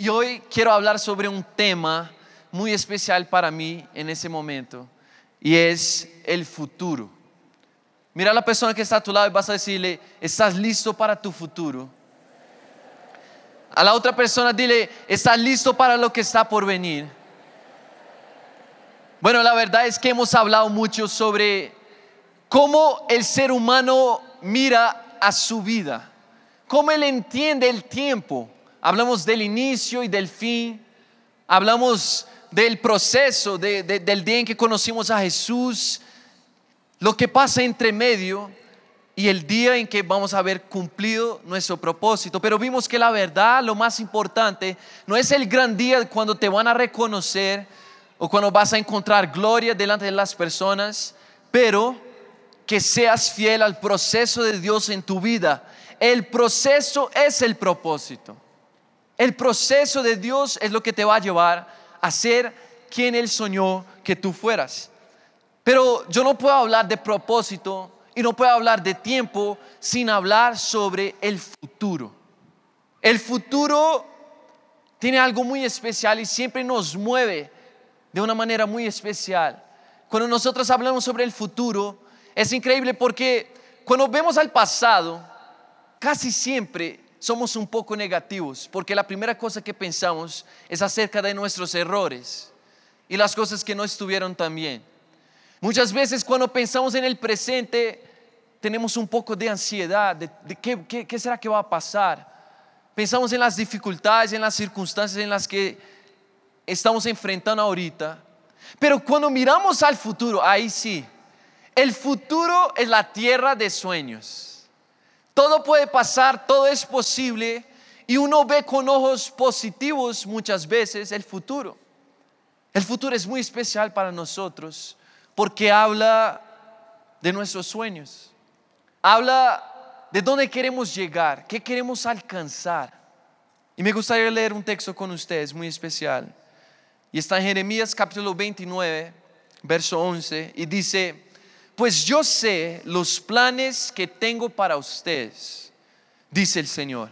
Y hoy quiero hablar sobre un tema muy especial para mí en ese momento y es el futuro. Mira a la persona que está a tu lado y vas a decirle, ¿estás listo para tu futuro? A la otra persona dile, ¿estás listo para lo que está por venir? Bueno, la verdad es que hemos hablado mucho sobre cómo el ser humano mira a su vida, cómo él entiende el tiempo. Hablamos del inicio y del fin, hablamos del proceso, del día en que conocimos a Jesús, lo que pasa entre medio y el día en que vamos a haber cumplido nuestro propósito. Pero vimos que la verdad, lo más importante, no es el gran día cuando te van a reconocer o cuando vas a encontrar gloria delante de las personas, pero que seas fiel al proceso de Dios en tu vida. El proceso es el propósito. El proceso de Dios es lo que te va a llevar a ser quien Él soñó que tú fueras. Pero yo no puedo hablar de propósito y no puedo hablar de tiempo sin hablar sobre el futuro. El futuro tiene algo muy especial y siempre nos mueve de una manera muy especial. Cuando nosotros hablamos sobre el futuro, es increíble porque cuando vemos al pasado, casi siempre somos un poco negativos, porque la primera cosa que pensamos es acerca de nuestros errores y las cosas que no estuvieron tan bien. Muchas veces cuando pensamos en el presente, tenemos un poco de ansiedad, de, qué, será que va a pasar. Pensamos en las dificultades, en las circunstancias en las que estamos enfrentando ahorita. Pero cuando miramos al futuro, ahí sí, el futuro es la tierra de sueños. Todo puede pasar, todo es posible y uno ve con ojos positivos muchas veces el futuro. El futuro es muy especial para nosotros porque habla de nuestros sueños, habla de dónde queremos llegar, qué queremos alcanzar. Y me gustaría leer un texto con ustedes muy especial. Y está en Jeremías capítulo 29, verso 11, y dice, pues yo sé los planes que tengo para ustedes, dice el Señor.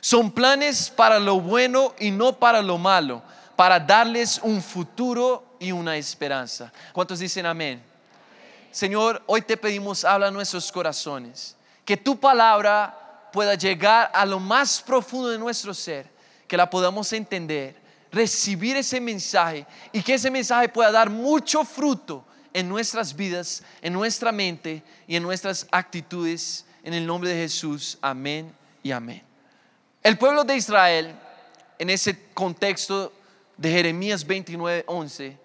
Son planes para lo bueno y no para lo malo, para darles un futuro y una esperanza. ¿Cuántos dicen amén? Señor, hoy te pedimos, habla a nuestros corazones, que tu palabra pueda llegar a lo más profundo de nuestro ser, que la podamos entender, recibir ese mensaje y que ese mensaje pueda dar mucho fruto en nuestras vidas, en nuestra mente y en nuestras actitudes. En el nombre de Jesús, amén y amén. El pueblo de Israel, en ese contexto de Jeremías 29, 11,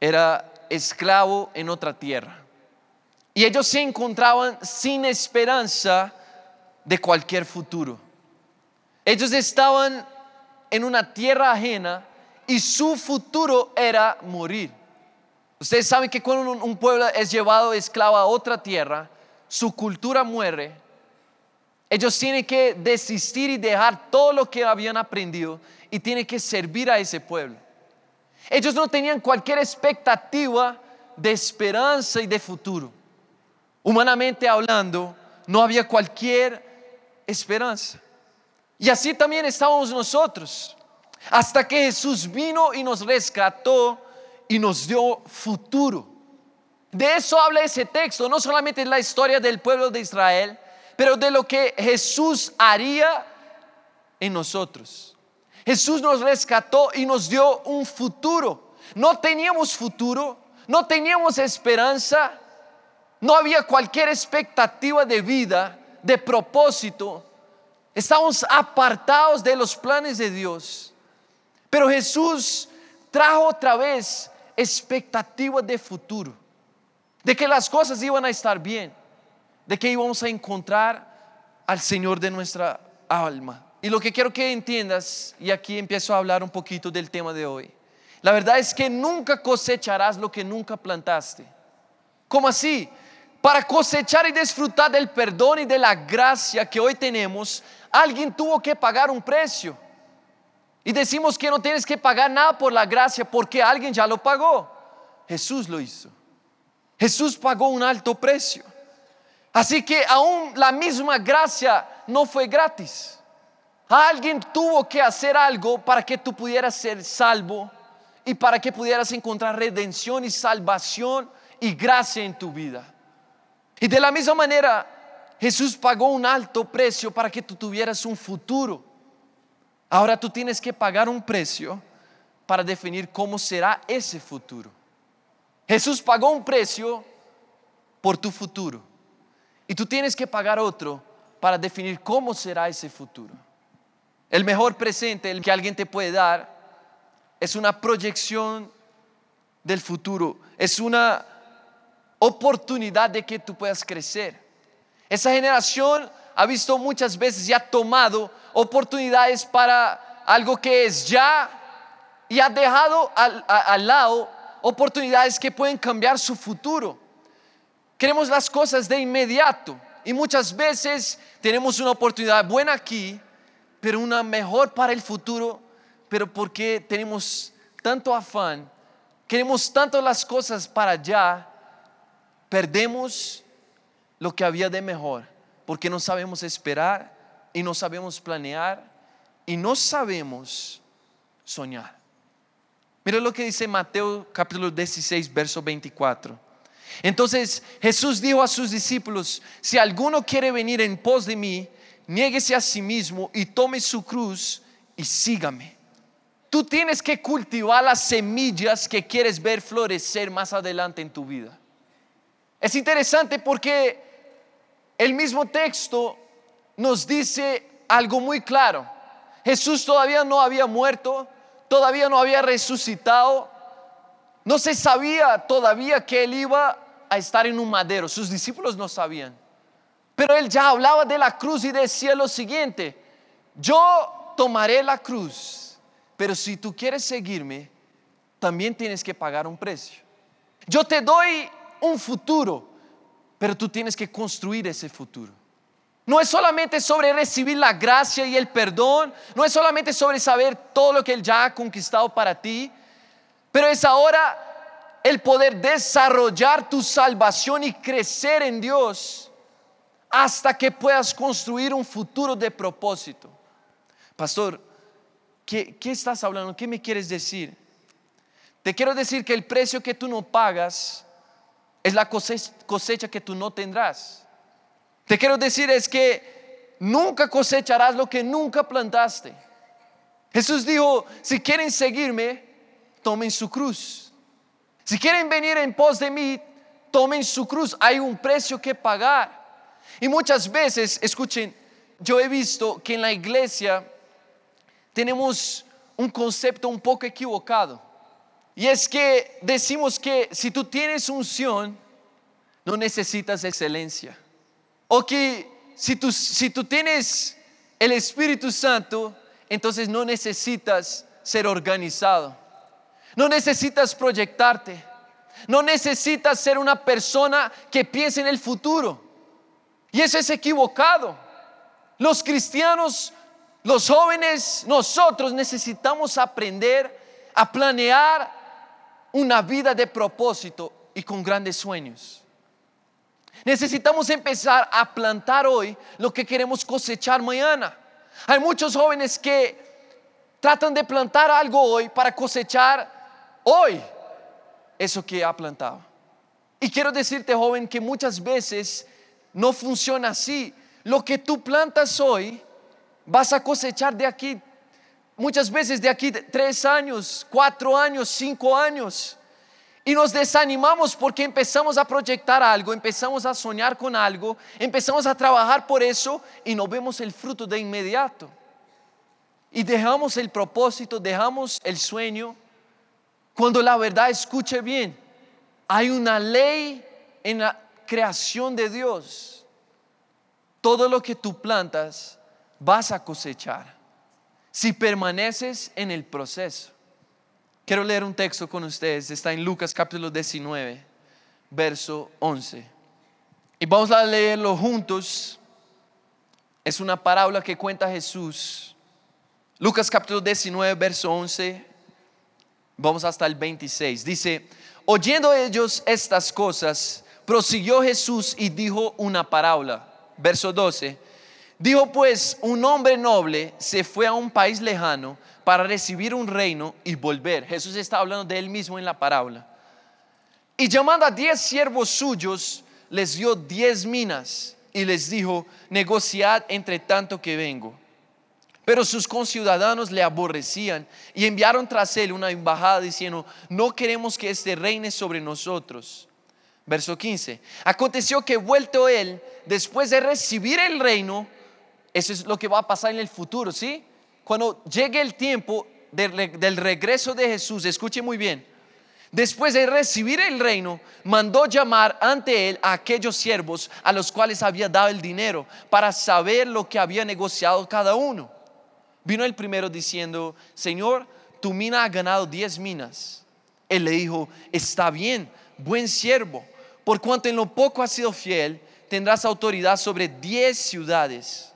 era esclavo en otra tierra. Y ellos se encontraban sin esperanza de cualquier futuro. Ellos estaban en una tierra ajena y su futuro era morir. Ustedes saben que cuando un pueblo es llevado esclavo a otra tierra, su cultura muere. Ellos tienen que desistir y dejar todo lo que habían aprendido y tienen que servir a ese pueblo. Ellos no tenían cualquier expectativa de esperanza y de futuro. Humanamente hablando, no había cualquier esperanza. Y así también estábamos nosotros. Hasta que Jesús vino y nos rescató y nos dio futuro. De eso habla ese texto, no solamente la historia del pueblo de Israel, pero de lo que Jesús haría en nosotros. Jesús nos rescató y nos dio un futuro. No teníamos futuro, no teníamos esperanza, no había cualquier expectativa de vida, de propósito. Estábamos apartados de los planes de Dios. Pero Jesús trajo otra vez expectativa de futuro, de que las cosas iban a estar bien, de que íbamos a encontrar al Señor de nuestra alma. Y lo que quiero que entiendas, y aquí empiezo a hablar un poquito del tema de hoy, la verdad es que nunca cosecharás lo que nunca plantaste. ¿Cómo así? Para cosechar y disfrutar del perdón y de la gracia que hoy tenemos, alguien tuvo que pagar un precio. Y decimos que no tienes que pagar nada por la gracia porque alguien ya lo pagó. Jesús lo hizo. Jesús pagó un alto precio. Así que aún la misma gracia no fue gratis. Alguien tuvo que hacer algo para que tú pudieras ser salvo y para que pudieras encontrar redención y salvación y gracia en tu vida. Y de la misma manera, Jesús pagó un alto precio para que tú tuvieras un futuro. Ahora tú tienes que pagar un precio para definir cómo será ese futuro. Jesús pagó un precio por tu futuro y tú tienes que pagar otro para definir cómo será ese futuro. El mejor presente el que alguien te puede dar es una proyección del futuro, es una oportunidad de que tú puedas crecer. Esa generación ha visto muchas veces y ha tomado oportunidades para algo que es ya y ha dejado al, al lado oportunidades que pueden cambiar su futuro. Queremos las cosas de inmediato y muchas veces tenemos una oportunidad buena aquí, pero una mejor para el futuro, pero porque tenemos tanto afán, queremos tanto las cosas para allá, perdemos lo que había de mejor, porque no sabemos esperar y no sabemos planear y no sabemos soñar. Mira lo que dice Mateo capítulo 16, verso 24. Entonces Jesús dijo a sus discípulos, si alguno quiere venir en pos de mí, niéguese a sí mismo y tome su cruz y sígame. Tú tienes que cultivar las semillas que quieres ver florecer más adelante en tu vida. Es interesante porque el mismo texto nos dice algo muy claro. Jesús todavía no había muerto, todavía no había resucitado, no se sabía todavía que él iba a estar en un madero, sus discípulos no sabían. Pero él ya hablaba de la cruz y decía lo siguiente, yo tomaré la cruz, pero si tú quieres seguirme, también tienes que pagar un precio. Yo te doy un futuro, pero tú tienes que construir ese futuro. No es solamente sobre recibir la gracia y el perdón, no es solamente sobre saber todo lo que Él ya ha conquistado para ti, pero es ahora el poder desarrollar tu salvación y crecer en Dios hasta que puedas construir un futuro de propósito. Pastor, ¿qué, ¿qué, estás hablando? ¿Qué me quieres decir? Te quiero decir que el precio que tú no pagas es la cosecha que tú no tendrás. Te quiero decir es que nunca cosecharás lo que nunca plantaste. Jesús dijo, si quieren seguirme, tomen su cruz. Si quieren venir en pos de mí, tomen su cruz. Hay un precio que pagar. Y muchas veces, escuchen, yo he visto que en la iglesia tenemos un concepto un poco equivocado. Y es que decimos que si tú tienes unción, no necesitas excelencia. O que si tú, si tú tienes el Espíritu Santo, entonces no necesitas ser organizado. No necesitas proyectarte. No necesitas ser una persona que piense en el futuro. Y eso es equivocado. Los cristianos, los jóvenes, nosotros necesitamos aprender a planear una vida de propósito y con grandes sueños. Necesitamos empezar a plantar hoy lo que queremos cosechar mañana. Hay muchos jóvenes que tratan de plantar algo hoy para cosechar hoy eso que ha plantado. Y quiero decirte, joven, que muchas veces no funciona así. Lo que tú plantas hoy, vas a cosechar de aquí muchas veces de aquí tres años, cuatro años, cinco años. Y nos desanimamos porque empezamos a proyectar algo, empezamos a soñar con algo, empezamos a trabajar por eso y no vemos el fruto de inmediato. Y dejamos el propósito, dejamos el sueño, cuando la verdad escuche bien, hay una ley en la creación de Dios. Todo lo que tú plantas vas a cosechar si permaneces en el proceso. Quiero leer un texto con ustedes, está en Lucas capítulo 19, verso 11. Y vamos a leerlo juntos. Es una parábola que cuenta Jesús. Lucas capítulo 19, verso 11. Vamos hasta el 26. Dice, oyendo ellos estas cosas, prosiguió Jesús y dijo una parábola. Verso 12 Dijo pues, un hombre noble se fue a un país lejano para recibir un reino y volver. Jesús está hablando de él mismo en la parábola. Y llamando a diez siervos suyos, les dio diez minas y les dijo, negociad entre tanto que vengo. Pero sus conciudadanos le aborrecían y enviaron tras él una embajada diciendo, no queremos que este reine sobre nosotros. Verso 15. Aconteció que vuelto él, después de recibir el reino, eso es lo que va a pasar en el futuro, ¿sí? Cuando llegue el tiempo del regreso de Jesús, escuche muy bien, después de recibir el reino, mandó llamar ante él a aquellos siervos a los cuales había dado el dinero para saber lo que había negociado cada uno. Vino el primero diciendo, Señor, tu mina ha ganado diez minas. Él le dijo, está bien, buen siervo, por cuanto en lo poco has sido fiel, tendrás autoridad sobre diez ciudades.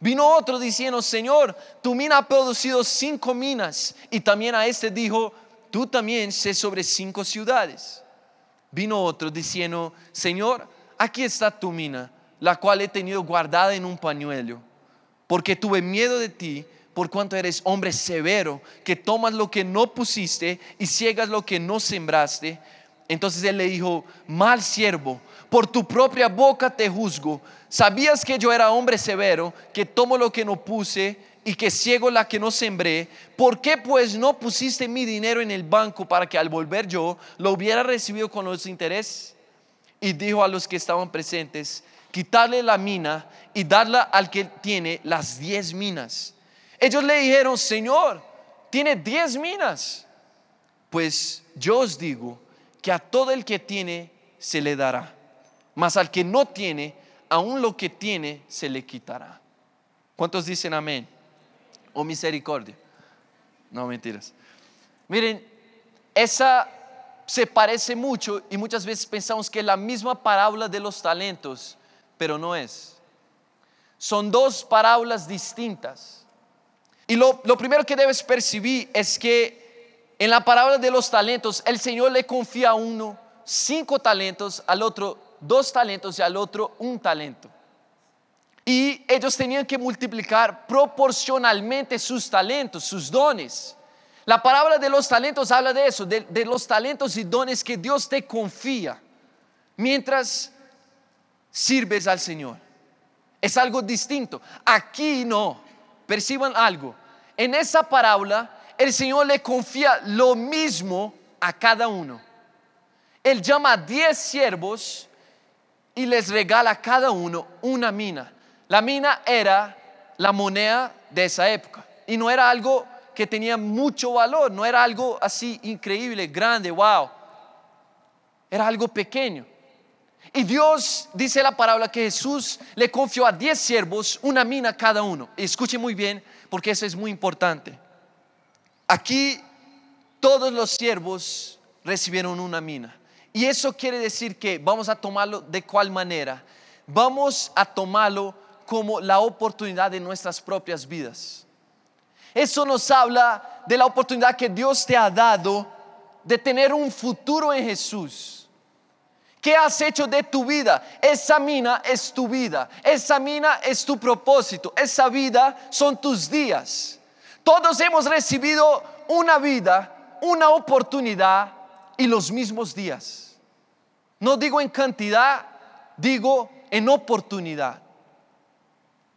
Vino otro diciendo, Señor, tu mina ha producido cinco minas. Y también a este dijo, tú también sé sobre cinco ciudades. Vino otro diciendo, Señor, aquí está tu mina, la cual he tenido guardada en un pañuelo porque tuve miedo de ti, por cuanto eres hombre severo, que tomas lo que no pusiste y ciegas lo que no sembraste. Entonces él le dijo, mal siervo, por tu propia boca te juzgo. ¿Sabías que yo era hombre severo, que tomo lo que no puse y que ciego la que no sembré? ¿Por qué pues no pusiste mi dinero en el banco para que al volver yo lo hubiera recibido con los intereses? Y dijo a los que estaban presentes, quitarle la mina y darla al que tiene las diez minas. Ellos le dijeron, Señor, tiene diez minas. Pues yo os digo que a todo el que tiene se le dará, mas al que no tiene, aún lo que tiene se le quitará. ¿Cuántos dicen amén? O misericordia. No mentiras. Miren, esa se parece mucho y muchas veces pensamos que es la misma parábola de los talentos pero no es. Son dos parábolas distintas. Y lo, primero que debes percibir es que en la parábola de los talentos, el Señor le confía a uno cinco talentos, al otro dos talentos y al otro un talento. Y ellos tenían que multiplicar proporcionalmente sus talentos, sus dones. La parábola de los talentos habla de eso, de, de los talentos y dones que Dios te confía. Mientras sirves al Señor. Es algo distinto. Aquí no. Perciban algo. En esa parábola, el Señor le confía lo mismo a cada uno. Él llama a diez siervos y les regala a cada uno una mina. La mina era la moneda de esa época y no era algo que tenía mucho valor, no era algo así increíble, grande, wow. Era algo pequeño. Y Dios dice la palabra que Jesús le confió a diez siervos una mina cada uno. Escuche muy bien porque eso es muy importante. Aquí todos los siervos recibieron una mina. Y eso quiere decir que vamos a tomarlo de cuál manera. Vamos a tomarlo como la oportunidad de nuestras propias vidas. Eso nos habla de la oportunidad que Dios te ha dado de tener un futuro en Jesús ¿Qué has hecho de tu vida? Esa mina es tu vida. Esa mina es tu propósito. Esa vida son tus días. Todos hemos recibido una vida, una oportunidad y los mismos días. No digo en cantidad, digo en oportunidad.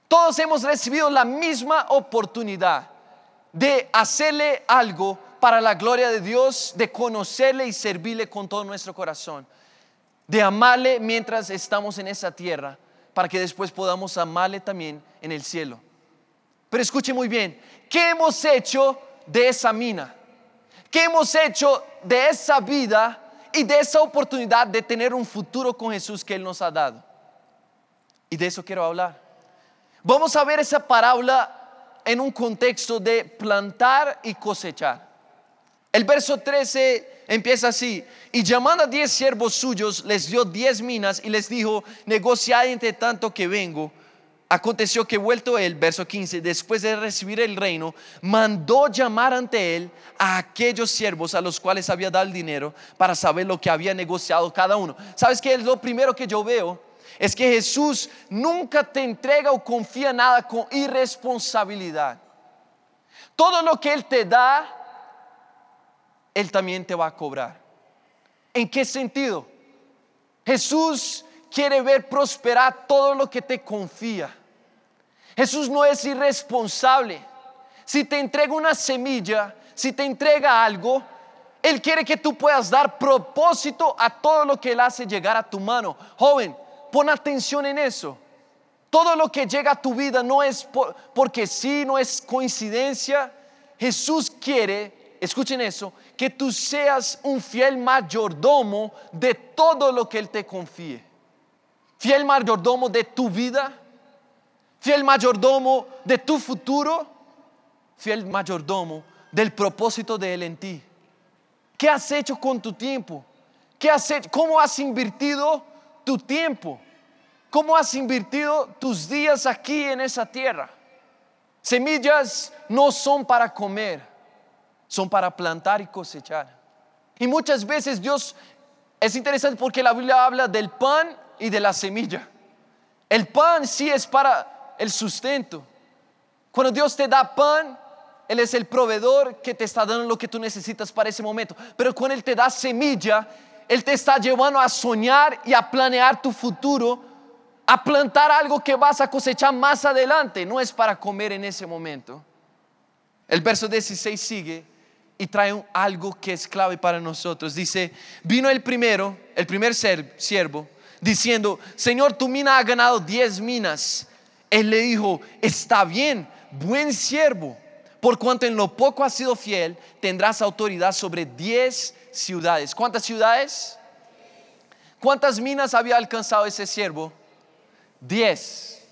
Todos hemos recibido la misma oportunidad de hacerle algo para la gloria de Dios, de conocerle y servirle con todo nuestro corazón de amarle mientras estamos en esa tierra, para que después podamos amarle también en el cielo. Pero escuche muy bien, ¿qué hemos hecho de esa mina? ¿Qué hemos hecho de esa vida y de esa oportunidad de tener un futuro con Jesús que Él nos ha dado? Y de eso quiero hablar. Vamos a ver esa parábola en un contexto de plantar y cosechar. El verso 13 empieza así, y llamando a diez siervos suyos, les dio diez minas y les dijo, negociad entre tanto que vengo. Aconteció que vuelto él, verso 15, después de recibir el reino, mandó llamar ante él a aquellos siervos a los cuales había dado el dinero para saber lo que había negociado cada uno. ¿Sabes qué es lo primero que yo veo? es que Jesús nunca te entrega o confía nada con irresponsabilidad. Todo lo que Él te da, Él también te va a cobrar. ¿En qué sentido? Jesús quiere ver prosperar todo lo que te confía. Jesús no es irresponsable. Si te entrega una semilla, si te entrega algo, Él quiere que tú puedas dar propósito a todo lo que Él hace llegar a tu mano. Joven, pon atención en eso. Todo lo que llega a tu vida no es porque sí, no es coincidencia. Jesús quiere, escuchen eso, que tú seas un fiel mayordomo de todo lo que Él te confíe. Fiel mayordomo de tu vida, fiel mayordomo de tu futuro, fiel mayordomo del propósito de Él en ti. ¿Qué has hecho con tu tiempo? ¿Qué has hecho? ¿Cómo has invertido tu tiempo? ¿Cómo has invertido tus días aquí en esa tierra? Semillas no son para comer, son para plantar y cosechar. Y muchas veces Dios es interesante porque la Biblia habla del pan y de la semilla. El pan sí es para el sustento. Cuando Dios te da pan, Él es el proveedor que te está dando lo que tú necesitas para ese momento. Pero cuando Él te da semilla, Él te está llevando a soñar y a planear tu futuro a plantar algo que vas a cosechar más adelante, no es para comer en ese momento. El verso 16 sigue y trae algo que es clave para nosotros. Dice, vino el primero, el primer siervo, diciendo, Señor, tu mina ha ganado 10 minas. Él le dijo, está bien, buen siervo, por cuanto en lo poco has sido fiel, tendrás autoridad sobre 10 ciudades. ¿Cuántas ciudades? ¿Cuántas minas había alcanzado ese siervo? 10.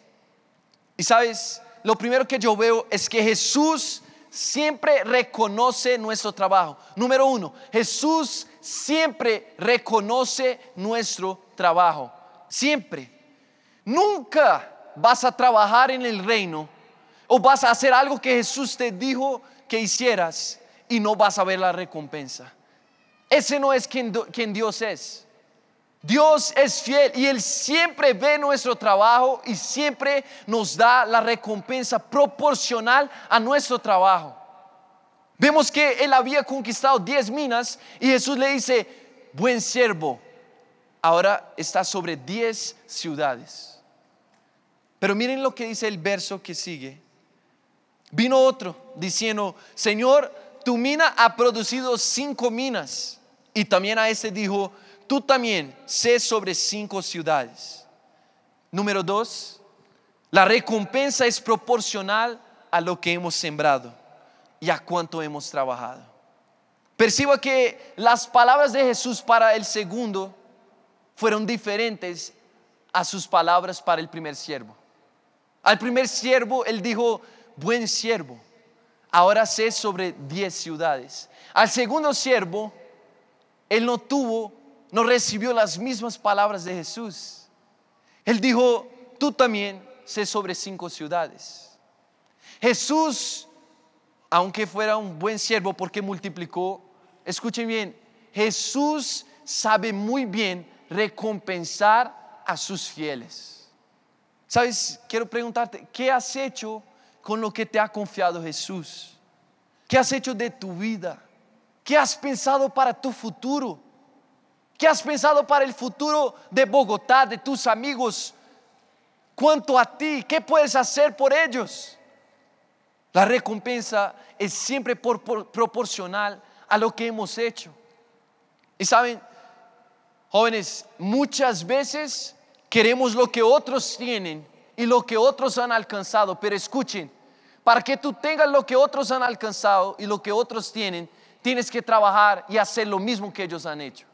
Y sabes, lo primero que yo veo es que Jesús siempre reconoce nuestro trabajo. Número uno, Jesús siempre reconoce nuestro trabajo. Siempre. Nunca vas a trabajar en el reino o vas a hacer algo que Jesús te dijo que hicieras y no vas a ver la recompensa. Ese no es quien, quien Dios es. Dios es fiel y Él siempre ve nuestro trabajo y siempre nos da la recompensa proporcional a nuestro trabajo. Vemos que Él había conquistado 10 minas y Jesús le dice, buen siervo, ahora está sobre 10 ciudades. Pero miren lo que dice el verso que sigue. Vino otro diciendo, Señor, tu mina ha producido cinco minas. Y también a ese dijo, tú también sé sobre cinco ciudades. Número dos, la recompensa es proporcional a lo que hemos sembrado y a cuánto hemos trabajado. Perciba que las palabras de Jesús para el segundo fueron diferentes a sus palabras para el primer siervo. Al primer siervo él dijo, buen siervo, ahora sé sobre diez ciudades. Al segundo siervo, él no tuvo no recibió las mismas palabras de Jesús. Él dijo, tú también sé sobre cinco ciudades. Jesús, aunque fuera un buen siervo porque multiplicó, escuchen bien, Jesús sabe muy bien recompensar a sus fieles. ¿Sabes? Quiero preguntarte, ¿qué has hecho con lo que te ha confiado Jesús? ¿Qué has hecho de tu vida? ¿Qué has pensado para tu futuro? ¿Qué has pensado para el futuro de Bogotá, de tus amigos? ¿Cuánto a ti? ¿Qué puedes hacer por ellos? La recompensa es siempre proporcional a lo que hemos hecho. Y saben, jóvenes, muchas veces queremos lo que otros tienen y lo que otros han alcanzado, pero escuchen, para que tú tengas lo que otros han alcanzado y lo que otros tienen, tienes que trabajar y hacer lo mismo que ellos han hecho.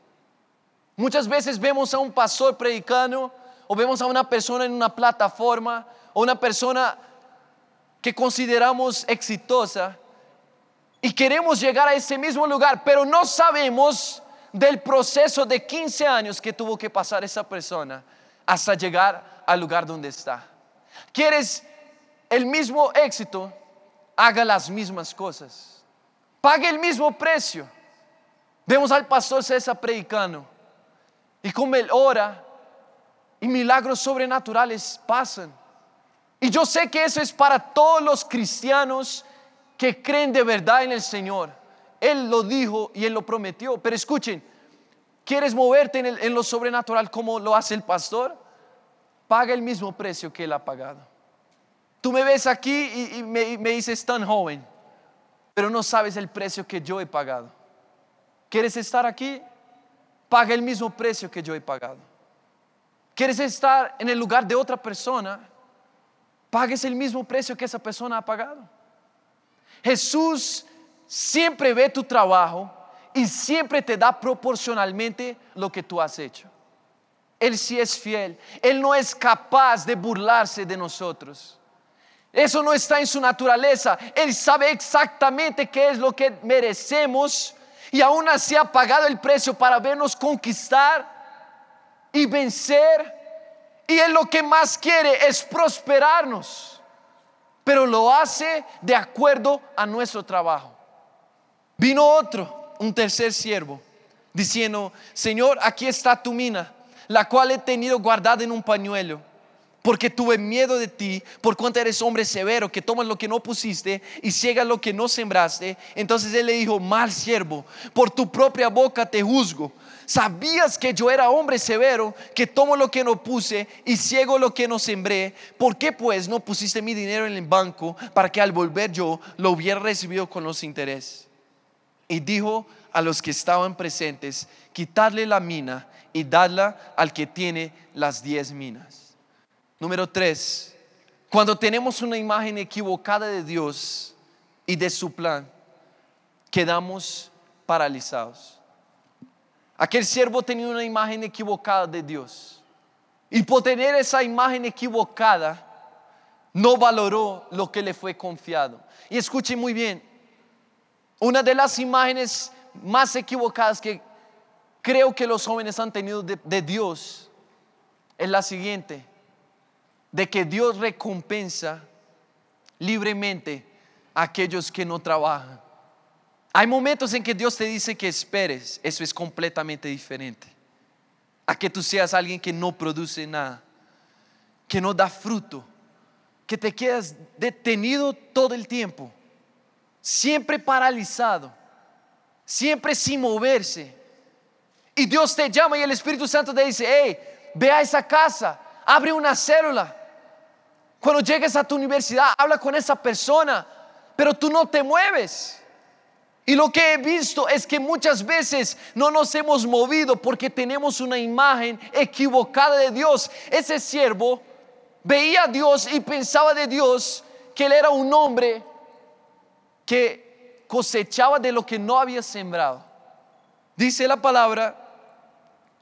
Muchas veces vemos a un pastor predicando o vemos a una persona en una plataforma o una persona que consideramos exitosa y queremos llegar a ese mismo lugar, pero no sabemos del proceso de 15 años que tuvo que pasar esa persona hasta llegar al lugar donde está. ¿Quieres el mismo éxito? Haga las mismas cosas. Pague el mismo precio. Vemos al pastor César predicando y como él ora, y milagros sobrenaturales pasan. Y yo sé que eso es para todos los cristianos que creen de verdad en el Señor. Él lo dijo y Él lo prometió. Pero escuchen, ¿quieres moverte en, lo sobrenatural como lo hace el pastor? Paga el mismo precio que Él ha pagado. Tú me ves aquí y, me, me dices tan joven, pero no sabes el precio que yo he pagado. ¿Quieres estar aquí? Paga el mismo precio que yo he pagado. ¿Quieres estar en el lugar de otra persona? Pagues el mismo precio que esa persona ha pagado. Jesús siempre ve tu trabajo y siempre te da proporcionalmente lo que tú has hecho. Él sí es fiel. Él no es capaz de burlarse de nosotros. Eso no está en su naturaleza. Él sabe exactamente qué es lo que merecemos y aún así ha pagado el precio para vernos conquistar y vencer. Y Él lo que más quiere es prosperarnos pero lo hace de acuerdo a nuestro trabajo. Vino otro, un tercer siervo, diciendo, Señor, aquí está tu mina, la cual he tenido guardada en un pañuelo, porque tuve miedo de ti, por cuanto eres hombre severo, que tomas lo que no pusiste y ciegas lo que no sembraste. Entonces él le dijo, mal siervo, por tu propia boca te juzgo sabías que yo era hombre severo, que tomo lo que no puse y ciego lo que no sembré. ¿Por qué pues no pusiste mi dinero en el banco para que al volver yo lo hubiera recibido con los intereses? Y dijo a los que estaban presentes, quitarle la mina y darla al que tiene las diez minas. Número tres, cuando tenemos una imagen equivocada de Dios y de su plan, quedamos paralizados. Aquel siervo tenía una imagen equivocada de Dios. Y por tener esa imagen equivocada, no valoró lo que le fue confiado. Y escuchen muy bien, una de las imágenes más equivocadas que creo que los jóvenes han tenido de, Dios es la siguiente, de que Dios recompensa libremente a aquellos que no trabajan. Hay momentos en que Dios te dice que esperes, eso es completamente diferente. A que tú seas alguien que no produce nada, que no da fruto, que te quedas detenido todo el tiempo, siempre paralizado, siempre sin moverse. Y Dios te llama y el Espíritu Santo te dice, hey, ve a esa casa, abre una célula. Cuando llegues a tu universidad, habla con esa persona, pero tú no te mueves. Y lo que he visto es que muchas veces no nos hemos movido porque tenemos una imagen equivocada de Dios. Ese siervo veía a Dios y pensaba de Dios que él era un hombre que cosechaba de lo que no había sembrado. Dice la palabra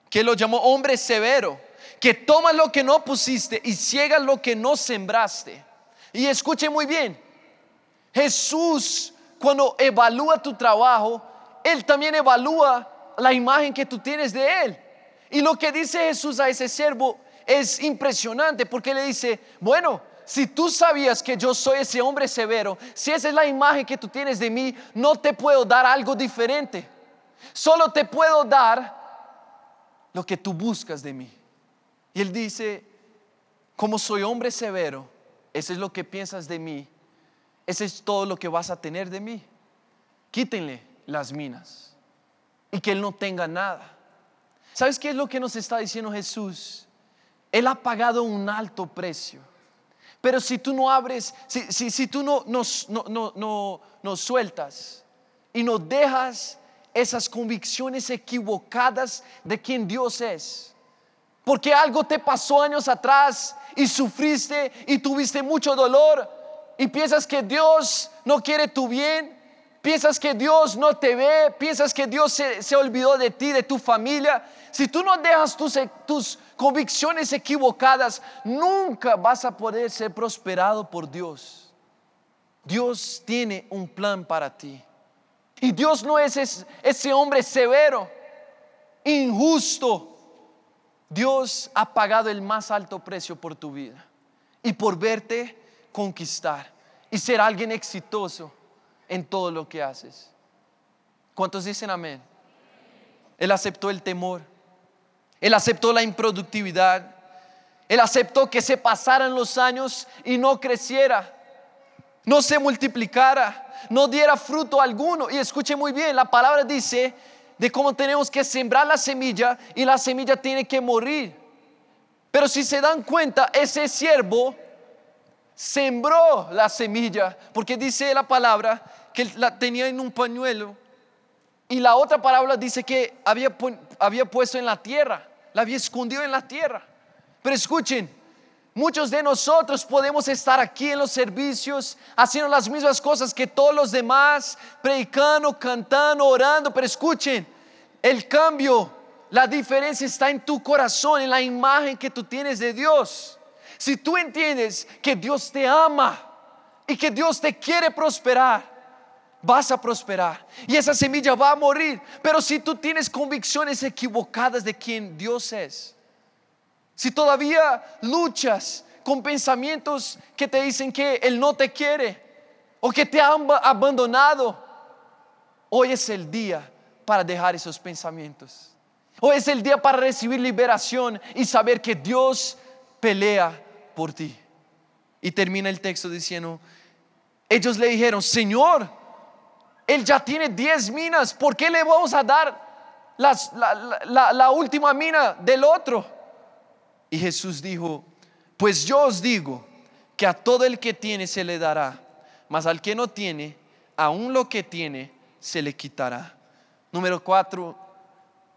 que lo llamó hombre severo, que toma lo que no pusiste y ciega lo que no sembraste. Y escuche muy bien, Jesús cuando evalúa tu trabajo, Él también evalúa la imagen que tú tienes de Él. Y lo que dice Jesús a ese siervo es impresionante porque le dice, bueno, si tú sabías que yo soy ese hombre severo, si esa es la imagen que tú tienes de mí, no te puedo dar algo diferente. Solo te puedo dar lo que tú buscas de mí. Y él dice, como soy hombre severo, eso es lo que piensas de mí, ese es todo lo que vas a tener de mí. Quítenle las minas y que Él no tenga nada. ¿Sabes qué es lo que nos está diciendo Jesús? Él ha pagado un alto precio. Pero si tú no abres, si, si, tú no nos no, no, no, sueltas y no dejas esas convicciones equivocadas de quién Dios es, porque algo te pasó años atrás y sufriste y tuviste mucho dolor, y piensas que Dios no quiere tu bien, piensas que Dios no te ve, piensas que Dios se, olvidó de ti, de tu familia, si tú no dejas tus, tus convicciones equivocadas, nunca vas a poder ser prosperado por Dios. Dios tiene un plan para ti. Y Dios no es ese hombre severo, injusto. Dios ha pagado el más alto precio por tu vida y por verte conquistar y ser alguien exitoso en todo lo que haces. ¿Cuántos dicen amén? Él aceptó el temor, él aceptó la improductividad, Él aceptó que se pasaran los años y no creciera, no se multiplicara, no diera fruto alguno. Y escuche muy bien, la palabra dice de cómo tenemos que sembrar la semilla y la semilla tiene que morir. Pero si se dan cuenta, ese siervo sembró la semilla, porque dice la palabra que la tenía en un pañuelo. Y la otra palabra dice que había, había puesto en la tierra, la había escondido en la tierra. Pero escuchen, muchos de nosotros podemos estar aquí en los servicios haciendo las mismas cosas que todos los demás, predicando, cantando, orando, pero escuchen, el cambio, la diferencia está en tu corazón, en la imagen que tú tienes de Dios. Si tú entiendes que Dios te ama y que Dios te quiere prosperar, vas a prosperar y esa semilla va a morir. Pero si tú tienes convicciones equivocadas de quién Dios es, si todavía luchas con pensamientos que te dicen que Él no te quiere o que te ha abandonado, hoy es el día para dejar esos pensamientos. Hoy es el día para recibir liberación y saber que Dios pelea por ti. Y termina el texto diciendo, ellos le dijeron, Señor, Él ya tiene 10 minas, ¿por qué le vamos a dar la, la última mina del otro? Y Jesús dijo, pues yo os digo que a todo el que tiene se le dará, mas al que no tiene, aún lo que tiene se le quitará. Número cuatro,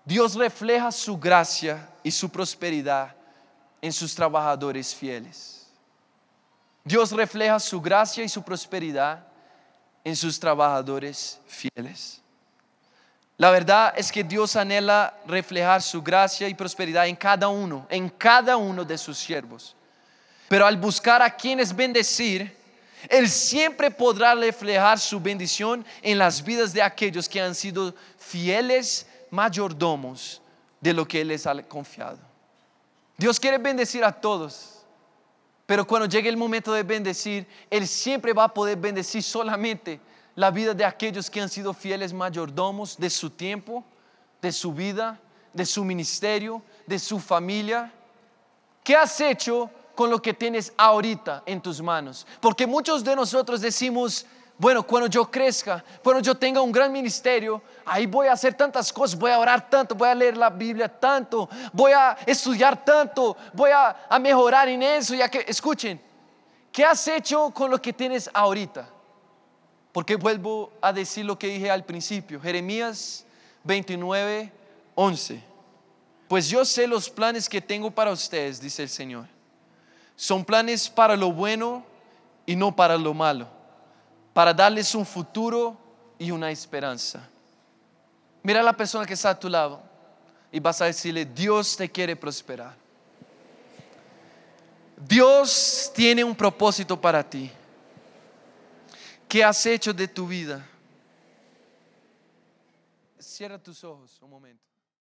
Dios refleja su gracia y su prosperidad en sus trabajadores fieles. Dios refleja su gracia y su prosperidad en sus trabajadores fieles. La verdad es que Dios anhela reflejar su gracia y prosperidad en cada uno, en cada uno de sus siervos. Pero al buscar a quienes bendecir, Él siempre podrá reflejar su bendición en las vidas de aquellos que han sido fieles mayordomos de lo que Él les ha confiado. Dios quiere bendecir a todos, pero cuando llegue el momento de bendecir, Él siempre va a poder bendecir solamente la vida de aquellos que han sido fieles mayordomos de su tiempo, de su vida, de su ministerio, de su familia. ¿Qué has hecho con lo que tienes ahorita en tus manos? Porque muchos de nosotros decimos, bueno, cuando yo crezca, cuando yo tenga un gran ministerio, ahí voy a hacer tantas cosas, voy a orar tanto, voy a leer la Biblia tanto, voy a estudiar tanto, voy a, mejorar en eso. Ya que, escuchen, ¿qué has hecho con lo que tienes ahorita? Porque vuelvo a decir lo que dije al principio, Jeremías 29, 11. Pues yo sé los planes que tengo para ustedes, dice el Señor. Son planes para lo bueno y no para lo malo, para darles un futuro y una esperanza. Mira a la persona que está a tu lado y vas a decirle, Dios te quiere prosperar. Dios tiene un propósito para ti. ¿Qué has hecho de tu vida? Cierra tus ojos un momento.